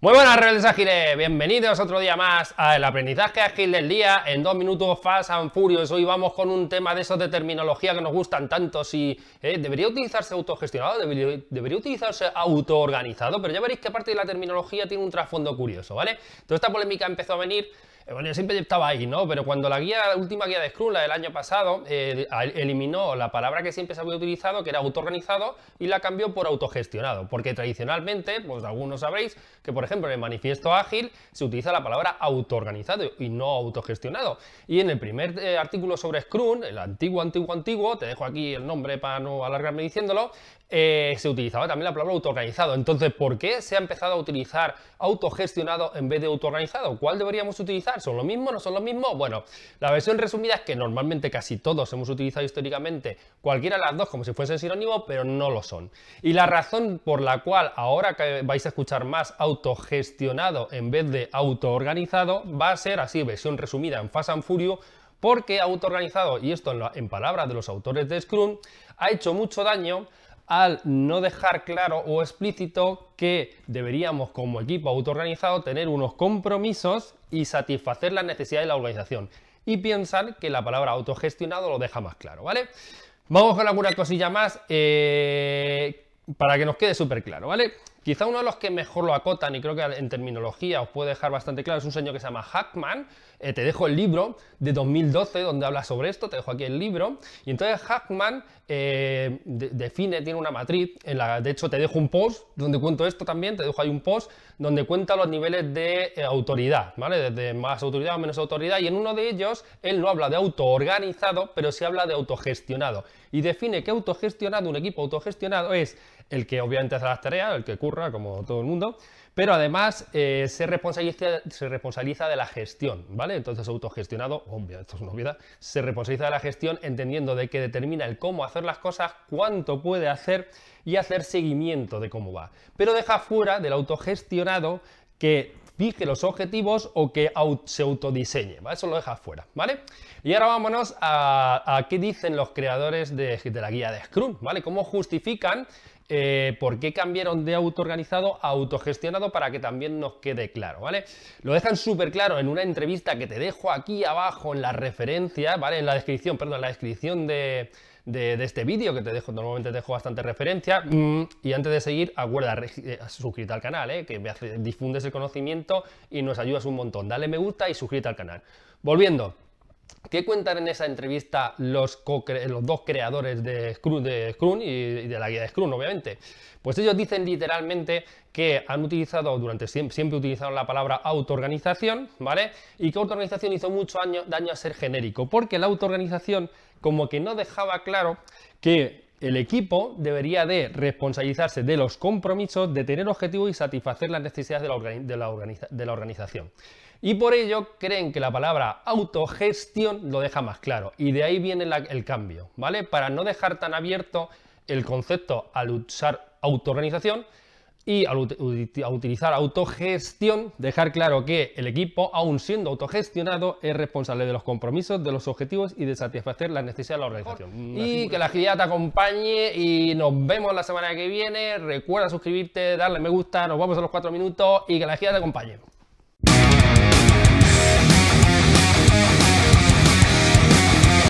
Muy buenas rebeldes ágiles, bienvenidos otro día más al aprendizaje ágil del día. En dos minutos Fast and Furious. Hoy vamos con un tema de esos de terminología que nos gustan tanto, si eh, debería utilizarse autogestionado, debería, debería utilizarse autoorganizado, pero ya veréis que parte de la terminología tiene un trasfondo curioso, ¿vale? Toda esta polémica empezó a venir bueno, yo siempre estaba ahí, ¿no? Pero cuando la guía, la última guía de Scrum, la del año pasado, eh, eliminó la palabra que siempre se había utilizado, que era autoorganizado, y la cambió por autogestionado. Porque tradicionalmente, pues algunos sabréis que, por ejemplo, en el manifiesto ágil se utiliza la palabra autoorganizado y no autogestionado. Y en el primer eh, artículo sobre Scrum, el antiguo, antiguo, antiguo, te dejo aquí el nombre para no alargarme diciéndolo, se utilizaba también la palabra autoorganizado. Entonces, ¿por qué se ha empezado a utilizar autogestionado en vez de autoorganizado? ¿Cuál deberíamos utilizar? ¿Son lo mismo? ¿No son lo mismo? Bueno, la versión resumida es que normalmente casi todos hemos utilizado históricamente cualquiera de las dos como si fuesen sinónimo, pero no lo son. Y la razón por la cual ahora que vais a escuchar más autogestionado en vez de autoorganizado va a ser así, versión resumida en Fast and Furious, porque autoorganizado, y esto en palabras de los autores de Scrum, ha hecho mucho daño al no dejar claro o explícito que deberíamos como equipo autoorganizado tener unos compromisos y satisfacer las necesidades de la organización. Y piensan que la palabra autogestionado lo deja más claro, ¿vale? Vamos con alguna cosilla más eh, para que nos quede súper claro, ¿vale? Quizá uno de los que mejor lo acotan y creo que en terminología os puede dejar bastante claro es un señor que se llama Hackman. Eh, te dejo el libro de 2012 donde habla sobre esto, te dejo aquí el libro. Y entonces Hackman eh, define, tiene una matriz, en la, de hecho te dejo un post donde cuento esto también, te dejo ahí un post donde cuenta los niveles de eh, autoridad, ¿vale? Desde más autoridad o menos autoridad. Y en uno de ellos él no habla de autoorganizado, pero sí habla de autogestionado. Y define que autogestionado, un equipo autogestionado es el que obviamente hace las tareas, el que como todo el mundo, pero además eh, se, responsabiliza, de la gestión, ¿vale? Entonces autogestionado, obvio, esto es una obviedad, se responsabiliza de la gestión entendiendo de que determina el cómo hacer las cosas, cuánto puede hacer y hacer seguimiento de cómo va. Pero deja fuera del autogestionado que fije los objetivos o que se autodiseñe, ¿vale? Eso lo deja fuera, ¿vale? Y ahora vámonos a, qué dicen los creadores de, la guía de Scrum, ¿vale? ¿Cómo justifican eh, por qué cambiaron de autoorganizado a autogestionado para que también nos quede claro, ¿vale? Lo dejan súper claro en una entrevista que te dejo aquí abajo en la referencia, ¿vale? En la descripción, perdón, en la descripción de, este vídeo que te dejo, normalmente te dejo bastante referencia. Mm, y antes de seguir, acuerda, eh, suscríbete al canal, ¿eh? que difundes el conocimiento y nos ayudas un montón. Dale me gusta y suscríbete al canal. Volviendo. ¿Qué cuentan en esa entrevista los, dos creadores de Scrum, de y de la guía de Scrum, obviamente? Pues ellos dicen literalmente que han utilizado, durante siempre, siempre utilizaron la palabra autoorganización, ¿vale? Y que autoorganización hizo mucho daño a ser genérico, porque la autoorganización como que no dejaba claro que el equipo debería de responsabilizarse de los compromisos, de tener objetivos y satisfacer las necesidades de la, organización. Y por ello creen que la palabra autogestión lo deja más claro. Y de ahí viene el cambio, ¿vale? Para no dejar tan abierto el concepto al usar autoorganización y al utilizar autogestión, dejar claro que el equipo, aun siendo autogestionado, es responsable de los compromisos, de los objetivos y de satisfacer las necesidades de la organización. Y que la agilidad te acompañe y nos vemos la semana que viene. Recuerda suscribirte, darle me gusta, nos vamos a los cuatro minutos y que la agilidad te acompañe.